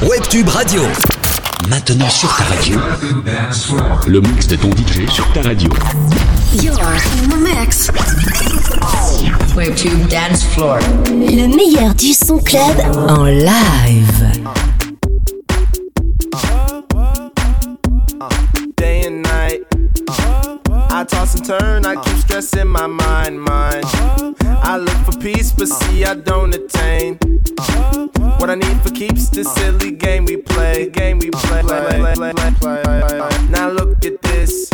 Webtube Radio. Maintenant sur ta radio. Le mix de ton DJ sur ta radio. You're in the mix. Webtube Dance Floor. Le meilleur du son club en live. Toss and turn, I keep stressing my mind, mind. I look for peace, but see I don't attain. What I need for keeps this silly game we play. Game we play. Now look at this.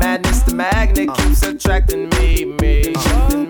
Madness, the magnet keeps attracting me, me.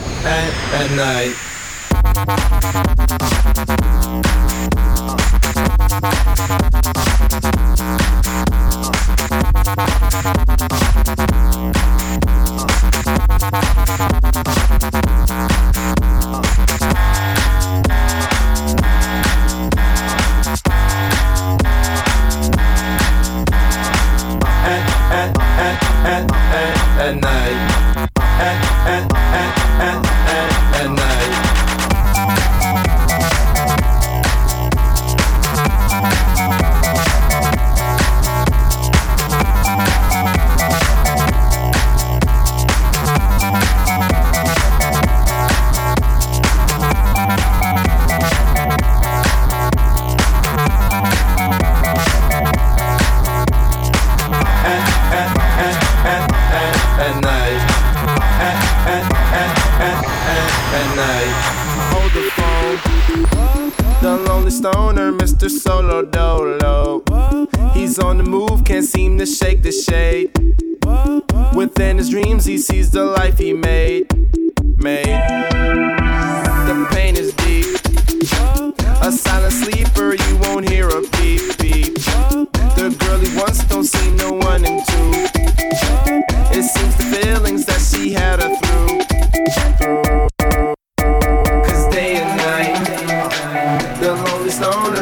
At, at, at night.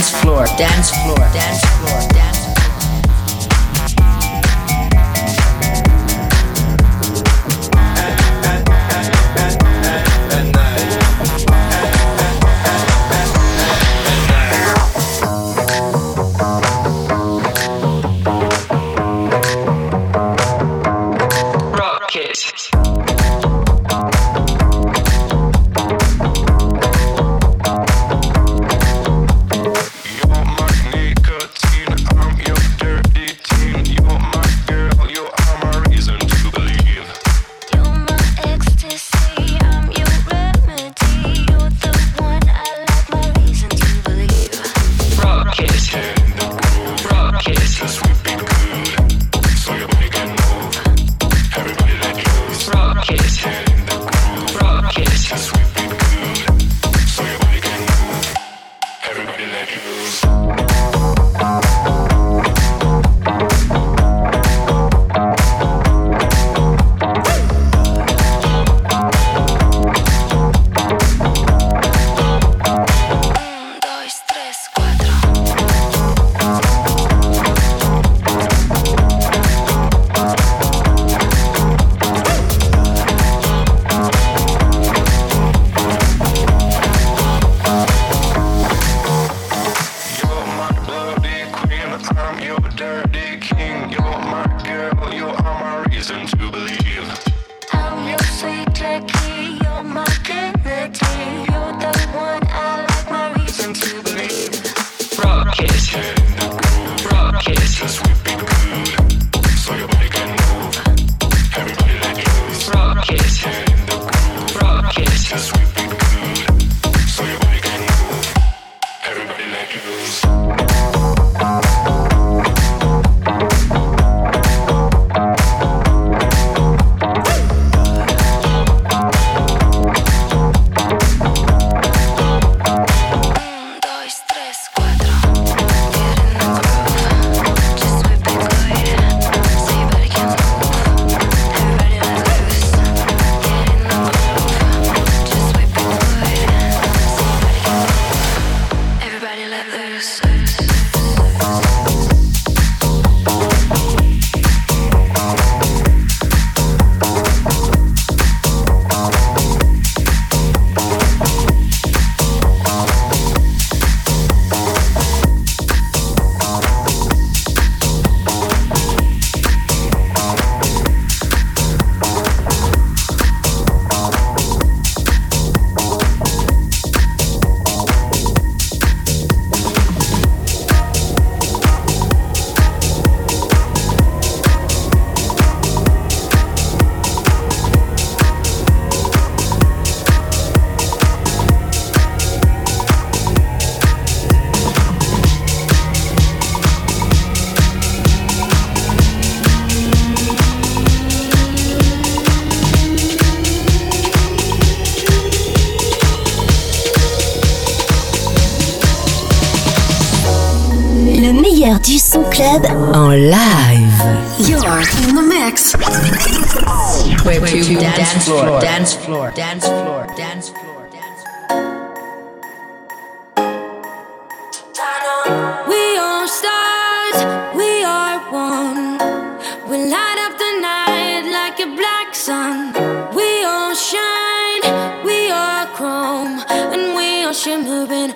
Dance Floor. Dance Floor. Dance Floor. reasons. meilleur du son club en live. You're in the mix. Way to dance floor, dance floor, dance floor, dance floor, dance floor. We are stars, we are one. We light up the night like a black sun. We all shine, we are chrome, and we are shimmering.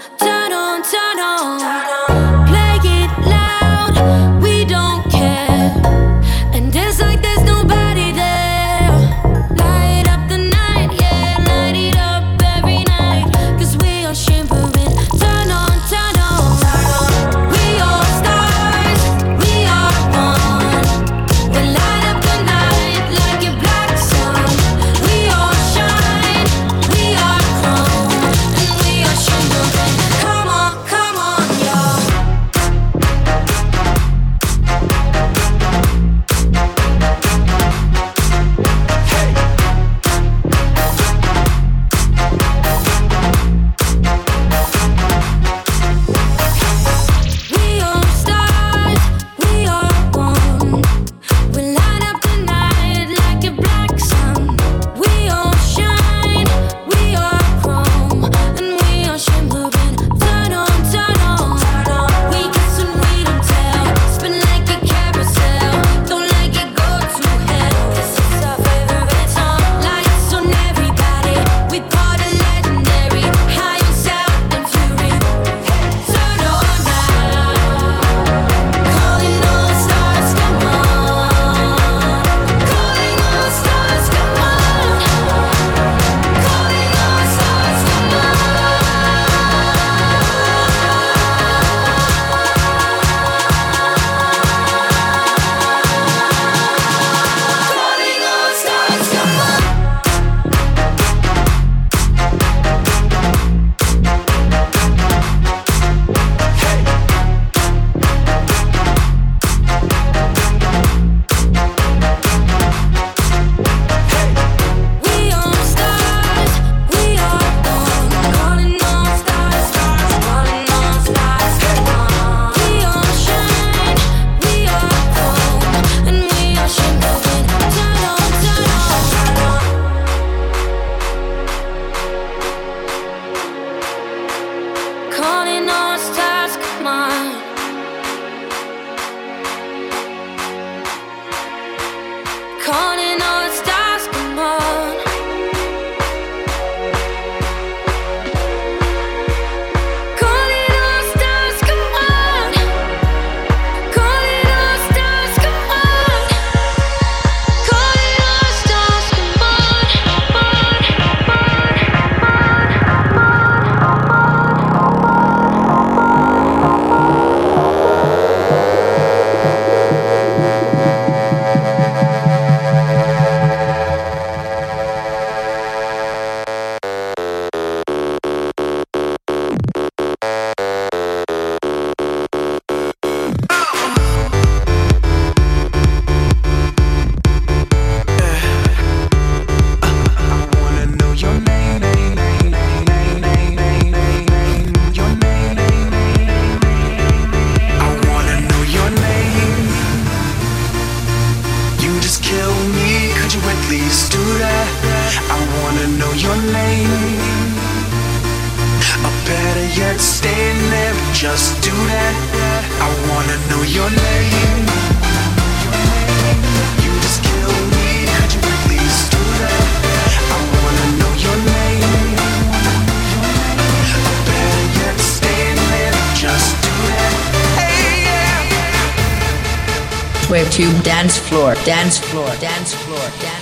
YouTube dance floor, dance floor, dance floor, dance floor.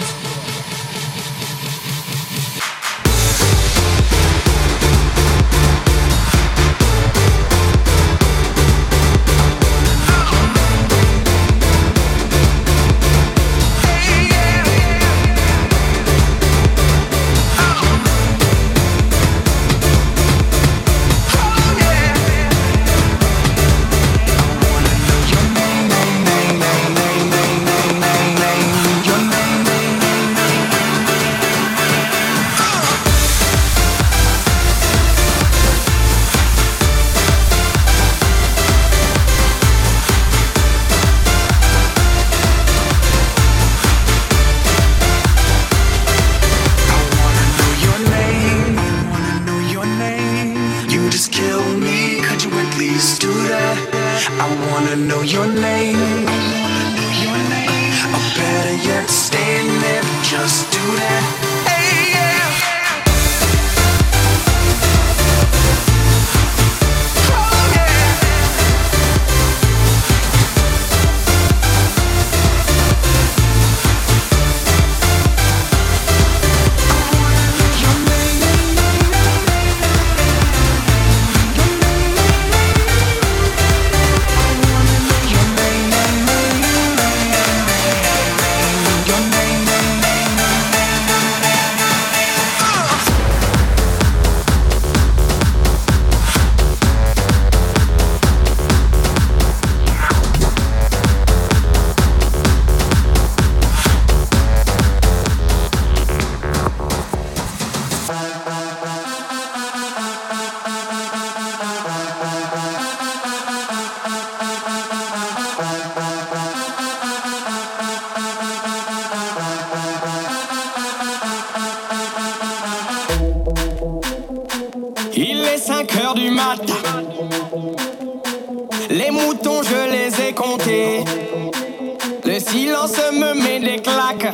silence me met des claques.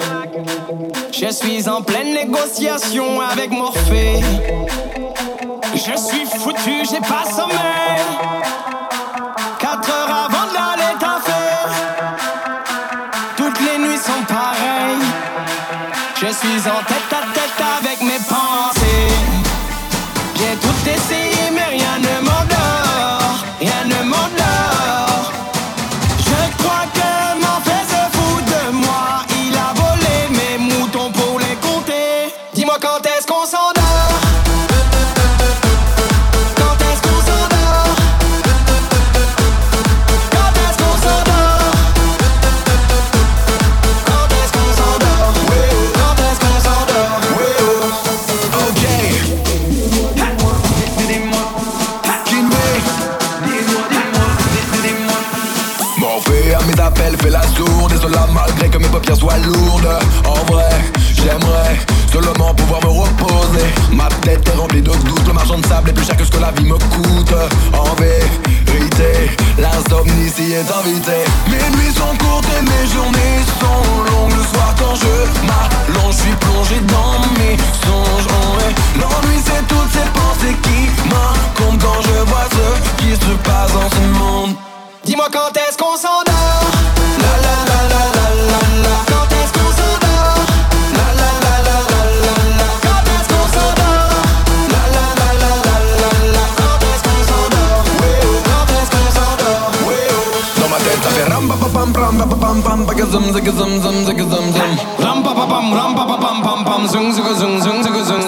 Je suis en pleine négociation avec Morphée. Je suis foutu, j'ai pas sommeil. Appels fait la sourde Et cela malgré que mes paupières soient lourdes. En vrai, j'aimerais seulement pouvoir me reposer. Ma tête est remplie de doutes Le marchand de sable est plus cher que ce que la vie me coûte. En vérité, l'insomnie s'y est invitée. Mes nuits sont courtes et mes journées sont longues. Le soir quand je m'allonge, je suis plongé dans mes songes. Oh. L'ennui c'est toutes ces pensées qui m'incombent Quand je vois ce qui se passe dans ce monde. Dis-moi quand est-ce qu'on s'endort? Zum zig zum zum zig zum zum Ram pa pa pam ram pa pa pam pam pam Zung zung zung zung zung zung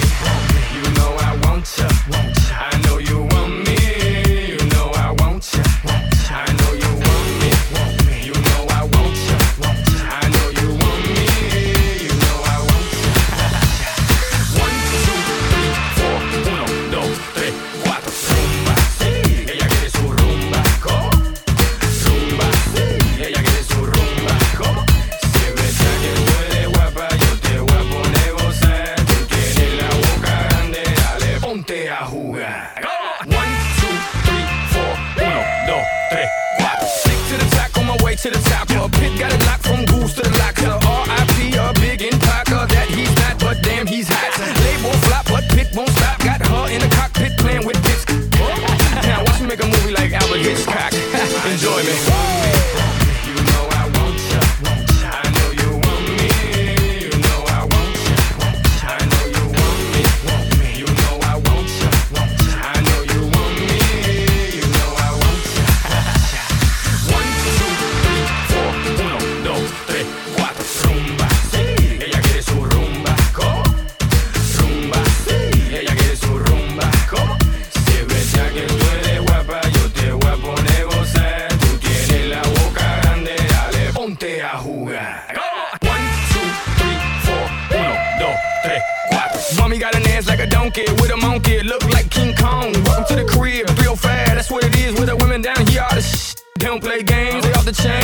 to the top. Her pit got it locked from goose to the locker. R.I.P. a big and Parker that he's not, but damn he's hot. Label flop, but pit won't stop. Got her in the cockpit playing with this. Now watch me make a movie like Alfred Hitchcock. Enjoy me. funky, look like King Kong. Welcome to the crib, real fast. That's what it is with the women down here. All the sh- they don't play games, they off the chain.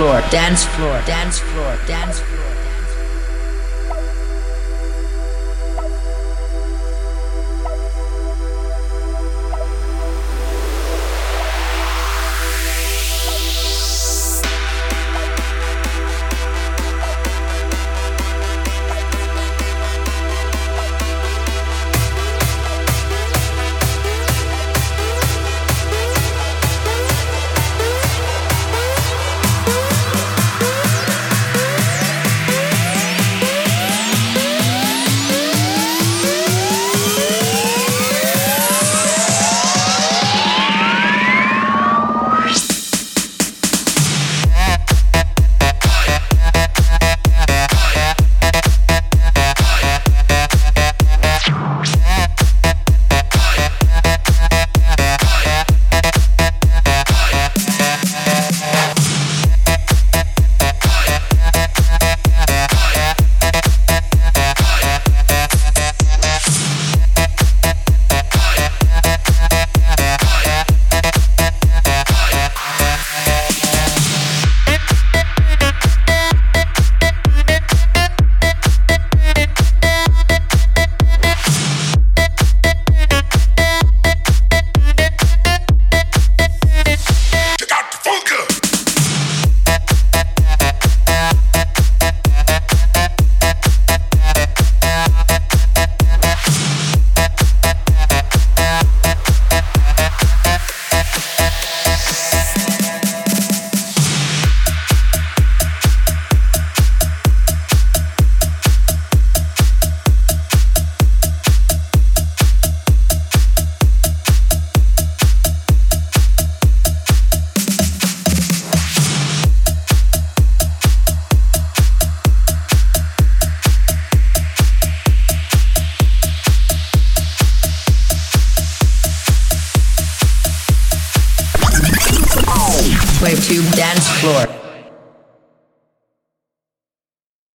Floor, dance floor, dance floor. Dance Floor.